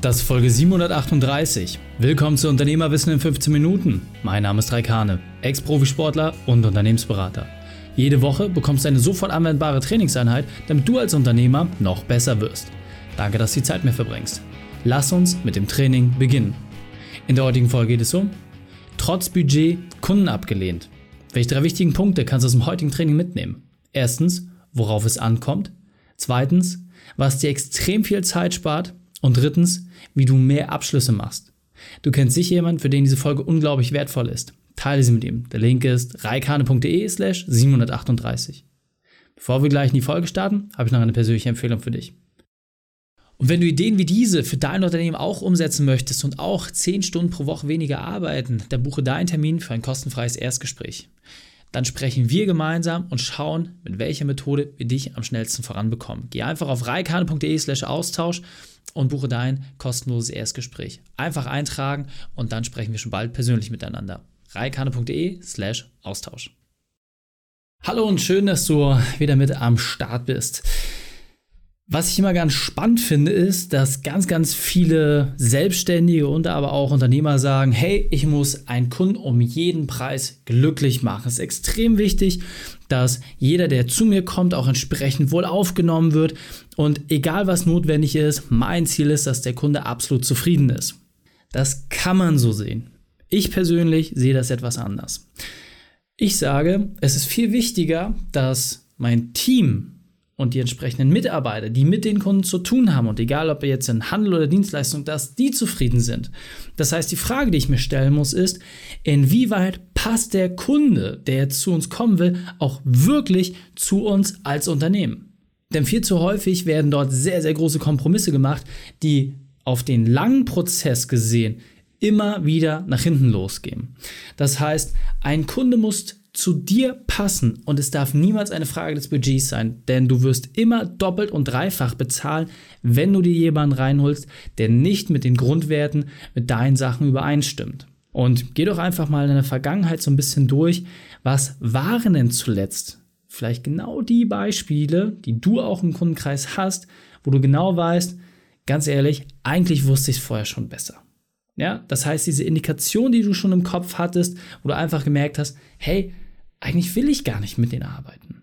Das ist Folge 738. Willkommen zu Unternehmerwissen in 15 Minuten. Mein Name ist Raikane, Ex-Profisportler und Unternehmensberater. Jede Woche bekommst du eine sofort anwendbare Trainingseinheit, damit du als Unternehmer noch besser wirst. Danke, dass du die Zeit mir verbringst. Lass uns mit dem Training beginnen. In der heutigen Folge geht es um Trotz Budget Kunden abgelehnt. Welche drei wichtigen Punkte kannst du aus dem heutigen Training mitnehmen? Erstens, worauf es ankommt. Zweitens, was dir extrem viel Zeit spart. Und drittens, wie du mehr Abschlüsse machst. Du kennst sicher jemanden, für den diese Folge unglaublich wertvoll ist. Teile sie mit ihm. Der Link ist reikane.de slash 738. Bevor wir gleich in die Folge starten, habe ich noch eine persönliche Empfehlung für dich. Und wenn du Ideen wie diese für dein Unternehmen auch umsetzen möchtest und auch 10 Stunden pro Woche weniger arbeiten, dann buche deinen Termin für ein kostenfreies Erstgespräch. Dann sprechen wir gemeinsam und schauen, mit welcher Methode wir dich am schnellsten voranbekommen. Geh einfach auf reikane.de slash Austausch und buche dein kostenloses Erstgespräch. Einfach eintragen und dann sprechen wir schon bald persönlich miteinander. reikane.de slash Austausch. Hallo und schön, dass du wieder mit am Start bist. Was ich immer ganz spannend finde, ist, dass ganz, ganz viele Selbstständige und aber auch Unternehmer sagen, hey, ich muss einen Kunden um jeden Preis glücklich machen. Es ist extrem wichtig, dass jeder, der zu mir kommt, auch entsprechend wohl aufgenommen wird. Und egal was notwendig ist, mein Ziel ist, dass der Kunde absolut zufrieden ist. Das kann man so sehen. Ich persönlich sehe das etwas anders. Ich sage, es ist viel wichtiger, dass mein Team und die entsprechenden Mitarbeiter, die mit den Kunden zu tun haben und egal ob jetzt in Handel oder Dienstleistung, dass die zufrieden sind. Das heißt, die Frage, die ich mir stellen muss, ist, inwieweit passt der Kunde, der jetzt zu uns kommen will, auch wirklich zu uns als Unternehmen? Denn viel zu häufig werden dort sehr, sehr große Kompromisse gemacht, die auf den langen Prozess gesehen immer wieder nach hinten losgehen. Das heißt, ein Kunde muss zu dir passen und es darf niemals eine Frage des Budgets sein, denn du wirst immer doppelt und dreifach bezahlen, wenn du dir jemanden reinholst, der nicht mit den Grundwerten, mit deinen Sachen übereinstimmt. Und geh doch einfach mal in der Vergangenheit so ein bisschen durch, was waren denn zuletzt vielleicht genau die Beispiele, die du auch im Kundenkreis hast, wo du genau weißt, ganz ehrlich, eigentlich wusste ich es vorher schon besser. Ja, das heißt, diese Indikation, die du schon im Kopf hattest, wo du einfach gemerkt hast, hey, eigentlich will ich gar nicht mit denen arbeiten.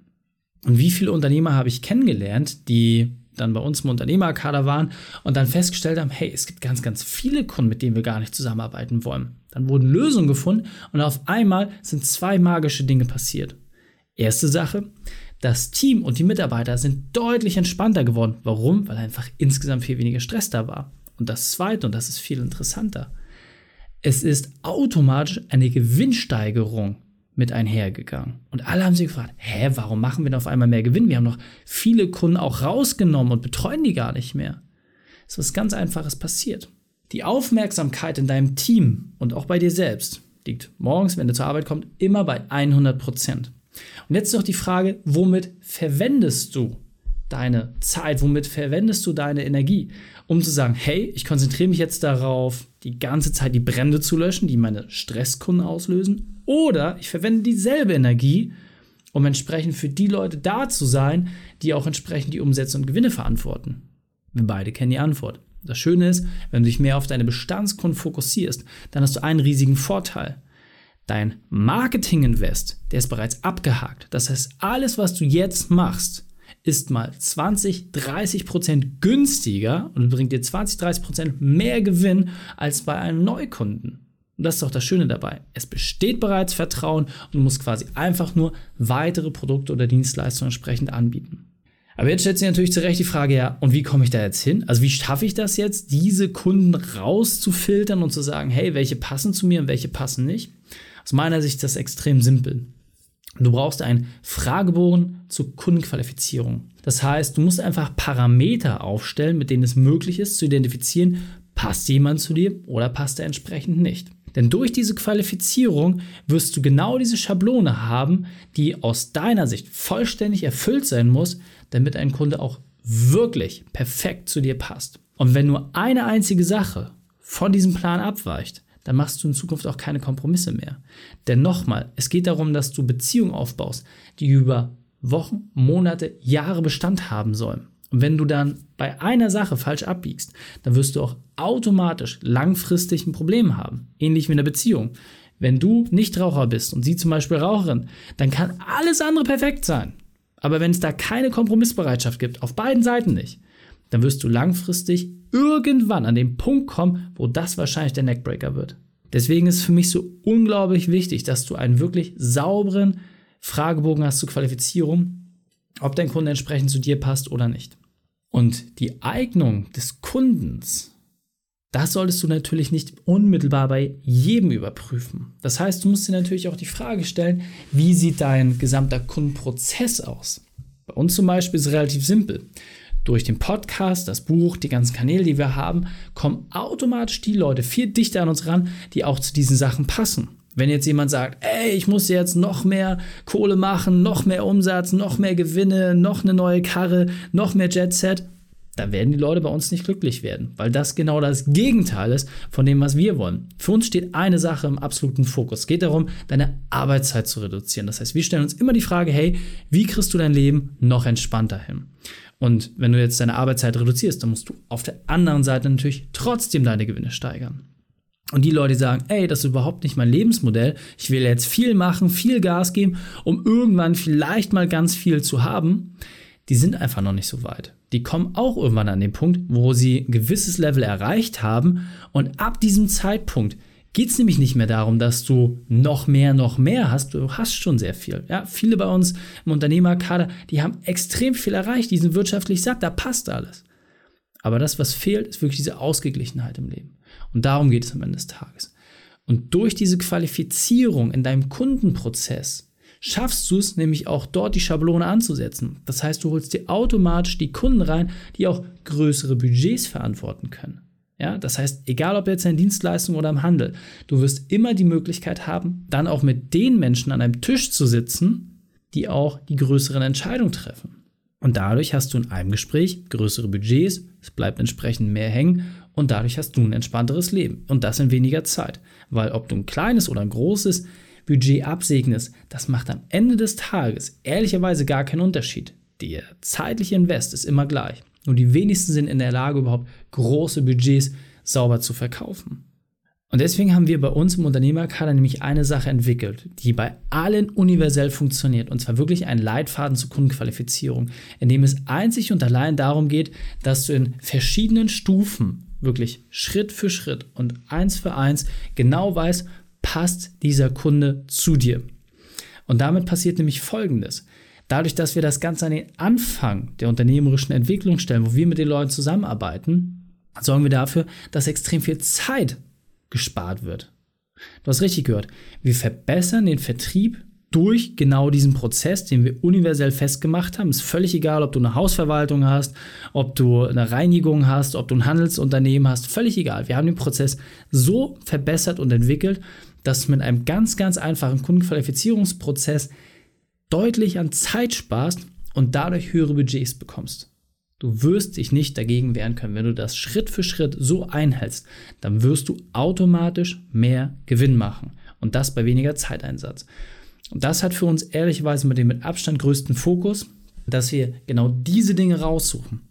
Und wie viele Unternehmer habe ich kennengelernt, die dann bei uns im Unternehmerkader waren und dann festgestellt haben, hey, es gibt ganz, ganz viele Kunden, mit denen wir gar nicht zusammenarbeiten wollen. Dann wurden Lösungen gefunden und auf einmal sind zwei magische Dinge passiert. Erste Sache, das Team und die Mitarbeiter sind deutlich entspannter geworden. Warum? Weil einfach insgesamt viel weniger Stress da war. Und das zweite, und das ist viel interessanter, es ist automatisch eine Gewinnsteigerung mit einhergegangen. Und alle haben sich gefragt, hä, warum machen wir denn auf einmal mehr Gewinn? Wir haben noch viele Kunden auch rausgenommen und betreuen die gar nicht mehr. Es ist was ganz Einfaches passiert. Die Aufmerksamkeit in deinem Team und auch bei dir selbst liegt morgens, wenn du zur Arbeit kommst, immer bei 100 Prozent. Und jetzt noch die Frage, womit verwendest du deine Zeit, womit verwendest du deine Energie, um zu sagen, hey, ich konzentriere mich jetzt darauf, die ganze Zeit die Brände zu löschen, die meine Stresskunden auslösen, oder ich verwende dieselbe Energie, um entsprechend für die Leute da zu sein, die auch entsprechend die Umsätze und Gewinne verantworten. Wir beide kennen die Antwort. Das Schöne ist, wenn du dich mehr auf deine Bestandskunden fokussierst, dann hast du einen riesigen Vorteil. Dein Marketing-Invest, der ist bereits abgehakt. Das heißt, alles, was du jetzt machst, ist mal 20, 30 Prozent günstiger und bringt dir 20, 30 Prozent mehr Gewinn als bei einem Neukunden. Und das ist doch das Schöne dabei. Es besteht bereits Vertrauen und du musst quasi einfach nur weitere Produkte oder Dienstleistungen entsprechend anbieten. Aber jetzt stellt sich natürlich zurecht die Frage, ja, und wie komme ich da jetzt hin? Also wie schaffe ich das jetzt, diese Kunden rauszufiltern und zu sagen, hey, welche passen zu mir und welche passen nicht? Aus meiner Sicht ist das extrem simpel. Du brauchst einen Fragebogen zur Kundenqualifizierung. Das heißt, du musst einfach Parameter aufstellen, mit denen es möglich ist zu identifizieren, passt jemand zu dir oder passt er entsprechend nicht. Denn durch diese Qualifizierung wirst du genau diese Schablone haben, die aus deiner Sicht vollständig erfüllt sein muss, damit ein Kunde auch wirklich perfekt zu dir passt. Und wenn nur eine einzige Sache von diesem Plan abweicht, dann machst du in Zukunft auch keine Kompromisse mehr. Denn nochmal, es geht darum, dass du Beziehungen aufbaust, die über Wochen, Monate, Jahre Bestand haben sollen. Und wenn du dann bei einer Sache falsch abbiegst, dann wirst du auch automatisch langfristig ein Problem haben. Ähnlich wie in einer Beziehung. Wenn du nicht Raucher bist und sie zum Beispiel Raucherin, dann kann alles andere perfekt sein. Aber wenn es da keine Kompromissbereitschaft gibt, auf beiden Seiten nicht, dann wirst du langfristig irgendwann an den Punkt kommen, wo das wahrscheinlich der Neckbreaker wird. Deswegen ist es für mich so unglaublich wichtig, dass du einen wirklich sauberen Fragebogen hast zur Qualifizierung, ob dein Kunde entsprechend zu dir passt oder nicht. Und die Eignung des Kundens, das solltest du natürlich nicht unmittelbar bei jedem überprüfen. Das heißt, du musst dir natürlich auch die Frage stellen, wie sieht dein gesamter Kundenprozess aus? Bei uns zum Beispiel ist es relativ simpel. Durch den Podcast, das Buch, die ganzen Kanäle, die wir haben, kommen automatisch die Leute viel dichter an uns ran, die auch zu diesen Sachen passen. Wenn jetzt jemand sagt, ey, ich muss jetzt noch mehr Kohle machen, noch mehr Umsatz, noch mehr Gewinne, noch eine neue Karre, noch mehr Jetset, dann werden die Leute bei uns nicht glücklich werden, weil das genau das Gegenteil ist von dem, was wir wollen. Für uns steht eine Sache im absoluten Fokus. Es geht darum, deine Arbeitszeit zu reduzieren. Das heißt, wir stellen uns immer die Frage, hey, wie kriegst du dein Leben noch entspannter hin? Und wenn du jetzt deine Arbeitszeit reduzierst, dann musst du auf der anderen Seite natürlich trotzdem deine Gewinne steigern. Und die Leute sagen, ey, das ist überhaupt nicht mein Lebensmodell. Ich will jetzt viel machen, viel Gas geben, um irgendwann vielleicht mal ganz viel zu haben. Die sind einfach noch nicht so weit. Die kommen auch irgendwann an den Punkt, wo sie ein gewisses Level erreicht haben. Und ab diesem Zeitpunkt geht es nämlich nicht mehr darum, dass du noch mehr, noch mehr hast. Du hast schon sehr viel. Ja, viele bei uns im Unternehmerkader, die haben extrem viel erreicht, die sind wirtschaftlich satt, da passt alles. Aber das, was fehlt, ist wirklich diese Ausgeglichenheit im Leben. Und darum geht es am Ende des Tages. Und durch diese Qualifizierung in deinem Kundenprozess schaffst du es nämlich auch dort die Schablone anzusetzen. Das heißt, du holst dir automatisch die Kunden rein, die auch größere Budgets verantworten können. Ja, das heißt, egal ob jetzt in Dienstleistung oder im Handel, du wirst immer die Möglichkeit haben, dann auch mit den Menschen an einem Tisch zu sitzen, die auch die größeren Entscheidungen treffen. Und dadurch hast du in einem Gespräch größere Budgets, es bleibt entsprechend mehr hängen und dadurch hast du ein entspannteres Leben und das in weniger Zeit. Weil ob du ein kleines oder ein großes Budget absegnest, das macht am Ende des Tages ehrlicherweise gar keinen Unterschied. Der zeitliche Invest ist immer gleich. Nur die wenigsten sind in der Lage, überhaupt große Budgets sauber zu verkaufen. Und deswegen haben wir bei uns im Unternehmerkader nämlich eine Sache entwickelt, die bei allen universell funktioniert, und zwar wirklich ein Leitfaden zur Kundenqualifizierung, in dem es einzig und allein darum geht, dass du in verschiedenen Stufen wirklich Schritt für Schritt und eins für eins genau weißt, passt dieser Kunde zu dir. Und damit passiert nämlich Folgendes. Dadurch, dass wir das Ganze an den Anfang der unternehmerischen Entwicklung stellen, wo wir mit den Leuten zusammenarbeiten, sorgen wir dafür, dass extrem viel Zeit gespart wird. Du hast richtig gehört. Wir verbessern den Vertrieb durch genau diesen Prozess, den wir universell festgemacht haben. Ist völlig egal, ob du eine Hausverwaltung hast, ob du eine Reinigung hast, ob du ein Handelsunternehmen hast, völlig egal. Wir haben den Prozess so verbessert und entwickelt, dass mit einem ganz, ganz einfachen Kundenqualifizierungsprozess deutlich an Zeit sparst und dadurch höhere Budgets bekommst. Du wirst dich nicht dagegen wehren können. Wenn du das Schritt für Schritt so einhältst, dann wirst du automatisch mehr Gewinn machen. Und das bei weniger Zeiteinsatz. Und das hat für uns ehrlicherweise mit dem mit Abstand größten Fokus, dass wir genau diese Dinge raussuchen.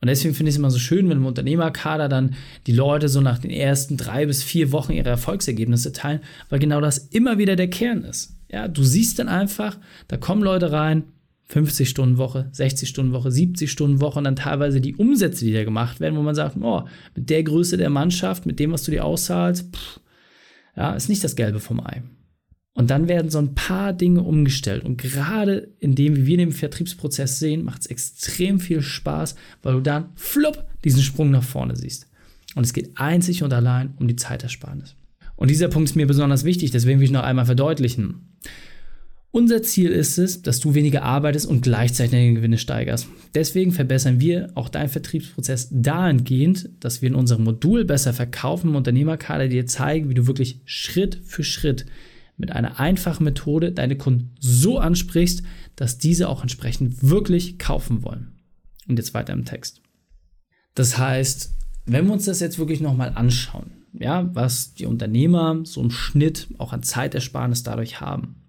Und deswegen finde ich es immer so schön, wenn im Unternehmerkader dann die Leute so nach den ersten drei bis vier Wochen ihre Erfolgsergebnisse teilen, weil genau das immer wieder der Kern ist. Ja, du siehst dann einfach, da kommen Leute rein, 50 Stunden Woche, 60 Stunden Woche, 70 Stunden Woche und dann teilweise die Umsätze, die da gemacht werden, wo man sagt, oh, mit der Größe der Mannschaft, mit dem, was du dir auszahlst, pff, ja, ist nicht das Gelbe vom Ei. Und dann werden so ein paar Dinge umgestellt. Und gerade in dem, wie wir den Vertriebsprozess sehen, macht es extrem viel Spaß, weil du dann flupp diesen Sprung nach vorne siehst. Und es geht einzig und allein um die Zeitersparnis. Und dieser Punkt ist mir besonders wichtig, deswegen will ich noch einmal verdeutlichen. Unser Ziel ist es, dass du weniger arbeitest und gleichzeitig deine Gewinne steigerst. Deswegen verbessern wir auch deinen Vertriebsprozess dahingehend, dass wir in unserem Modul besser verkaufen im Unternehmerkader dir zeigen, wie du wirklich Schritt für Schritt mit einer einfachen Methode deine Kunden so ansprichst, dass diese auch entsprechend wirklich kaufen wollen. Und jetzt weiter im Text. Das heißt, wenn wir uns das jetzt wirklich nochmal anschauen, ja, was die Unternehmer so im Schnitt auch an Zeitersparnis dadurch haben,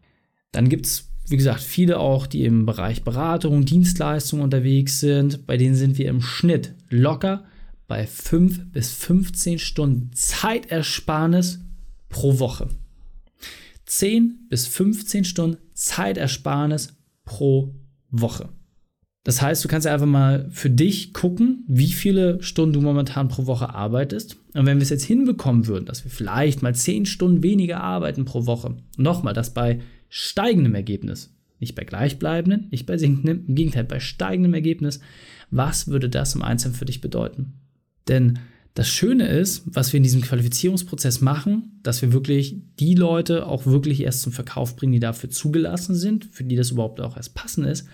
dann gibt es wie gesagt, viele auch, die im Bereich Beratung, Dienstleistung unterwegs sind, bei denen sind wir im Schnitt locker bei 5 bis 15 Stunden Zeitersparnis pro Woche. 10 bis 15 Stunden Zeitersparnis pro Woche. Das heißt, du kannst ja einfach mal für dich gucken, wie viele Stunden du momentan pro Woche arbeitest. Und wenn wir es jetzt hinbekommen würden, dass wir vielleicht mal 10 Stunden weniger arbeiten pro Woche, nochmal, das bei steigendem Ergebnis, nicht bei gleichbleibenden, nicht bei sinkendem, im Gegenteil, bei steigendem Ergebnis, was würde das im Einzelnen für dich bedeuten? Denn das Schöne ist, was wir in diesem Qualifizierungsprozess machen, dass wir wirklich die Leute auch wirklich erst zum Verkauf bringen, die dafür zugelassen sind, für die das überhaupt auch erst passend ist.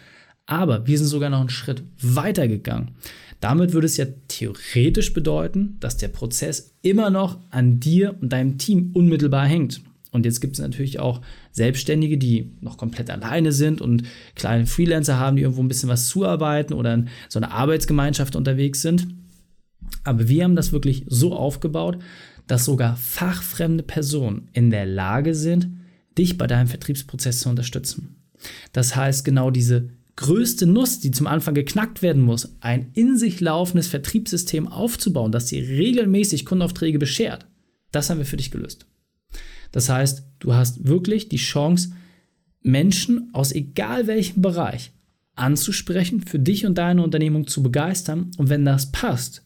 Aber wir sind sogar noch einen Schritt weiter gegangen. Damit würde es ja theoretisch bedeuten, dass der Prozess immer noch an dir und deinem Team unmittelbar hängt. Und jetzt gibt es natürlich auch Selbstständige, die noch komplett alleine sind und kleine Freelancer haben, die irgendwo ein bisschen was zuarbeiten oder in so einer Arbeitsgemeinschaft unterwegs sind. Aber wir haben das wirklich so aufgebaut, dass sogar fachfremde Personen in der Lage sind, dich bei deinem Vertriebsprozess zu unterstützen. Das heißt, genau diese größte Nuss, die zum Anfang geknackt werden muss, ein in sich laufendes Vertriebssystem aufzubauen, das dir regelmäßig Kundenaufträge beschert, das haben wir für dich gelöst. Das heißt, du hast wirklich die Chance, Menschen aus egal welchem Bereich anzusprechen, für dich und deine Unternehmung zu begeistern. Und wenn das passt,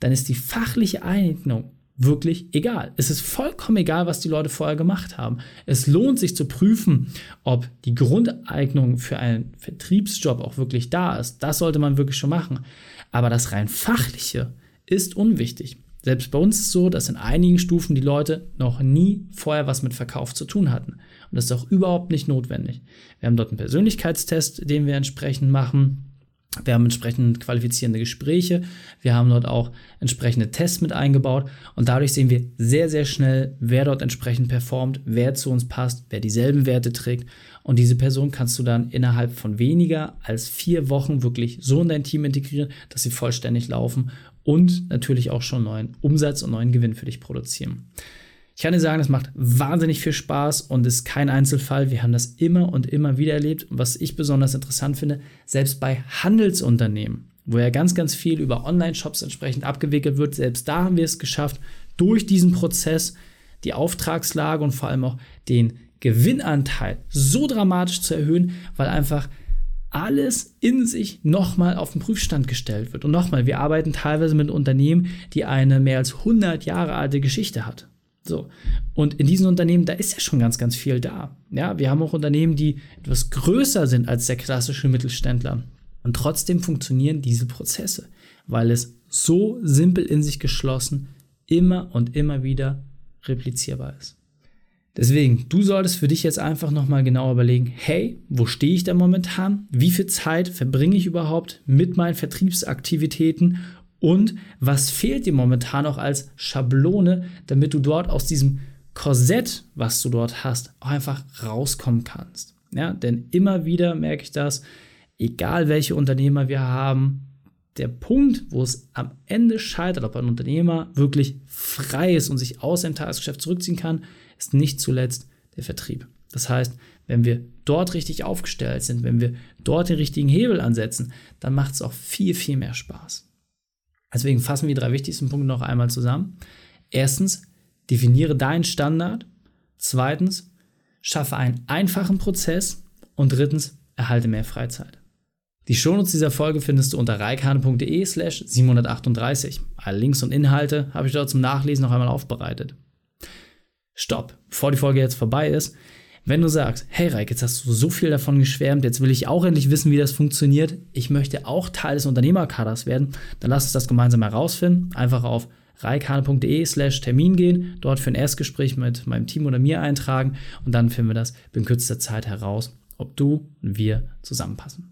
dann ist die fachliche Eignung wirklich egal. Es ist vollkommen egal, was die Leute vorher gemacht haben. Es lohnt sich zu prüfen, ob die Grundeignung für einen Vertriebsjob auch wirklich da ist. Das sollte man wirklich schon machen. Aber das rein fachliche ist unwichtig. Selbst bei uns ist es so, dass in einigen Stufen die Leute noch nie vorher was mit Verkauf zu tun hatten. Und das ist auch überhaupt nicht notwendig. Wir haben dort einen Persönlichkeitstest, den wir entsprechend machen. Wir haben entsprechend qualifizierende Gespräche. Wir haben dort auch entsprechende Tests mit eingebaut. Und dadurch sehen wir sehr, sehr schnell, wer dort entsprechend performt, wer zu uns passt, wer dieselben Werte trägt. Und diese Person kannst du dann innerhalb von weniger als vier Wochen wirklich so in dein Team integrieren, dass sie vollständig laufen und natürlich auch schon neuen Umsatz und neuen Gewinn für dich produzieren. Ich kann dir sagen, es macht wahnsinnig viel Spaß und ist kein Einzelfall. Wir haben das immer und immer wieder erlebt. Und was ich besonders interessant finde, selbst bei Handelsunternehmen, wo ja ganz, ganz viel über Online-Shops entsprechend abgewickelt wird, selbst da haben wir es geschafft, durch diesen Prozess die Auftragslage und vor allem auch den Gewinnanteil so dramatisch zu erhöhen, weil einfach alles in sich nochmal auf den Prüfstand gestellt wird. Und nochmal, wir arbeiten teilweise mit Unternehmen, die eine mehr als 100 Jahre alte Geschichte hat. So. Und in diesen Unternehmen, da ist ja schon ganz, ganz viel da. Ja, wir haben auch Unternehmen, die etwas größer sind als der klassische Mittelständler. Und trotzdem funktionieren diese Prozesse, weil es so simpel in sich geschlossen immer und immer wieder replizierbar ist. Deswegen, du solltest für dich jetzt einfach nochmal genau überlegen, hey, wo stehe ich da momentan? Wie viel Zeit verbringe ich überhaupt mit meinen Vertriebsaktivitäten und was fehlt dir momentan auch als Schablone, damit du dort aus diesem Korsett, was du dort hast, auch einfach rauskommen kannst. Ja, denn immer wieder merke ich das, egal welche Unternehmer wir haben, der Punkt, wo es am Ende scheitert, ob ein Unternehmer wirklich frei ist und sich aus dem Tagesgeschäft zurückziehen kann, ist nicht zuletzt der Vertrieb. Das heißt, wenn wir dort richtig aufgestellt sind, wenn wir dort den richtigen Hebel ansetzen, dann macht es auch viel, viel mehr Spaß. Deswegen fassen wir die drei wichtigsten Punkte noch einmal zusammen. Erstens, definiere deinen Standard. Zweitens, schaffe einen einfachen Prozess. Und drittens, erhalte mehr Freizeit. Die Shownotes dieser Folge findest du unter reikane.de slash 738. Alle Links und Inhalte habe ich dort zum Nachlesen noch einmal aufbereitet. Stopp, bevor die Folge jetzt vorbei ist, wenn du sagst, hey Reik, jetzt hast du so viel davon geschwärmt, jetzt will ich auch endlich wissen, wie das funktioniert, ich möchte auch Teil des Unternehmerkaders werden, dann lass uns das gemeinsam herausfinden. Einfach auf reikane.de slash Termin gehen, dort für ein Erstgespräch mit meinem Team oder mir eintragen und dann finden wir das in kürzester Zeit heraus, ob du und wir zusammenpassen.